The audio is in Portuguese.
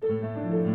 Música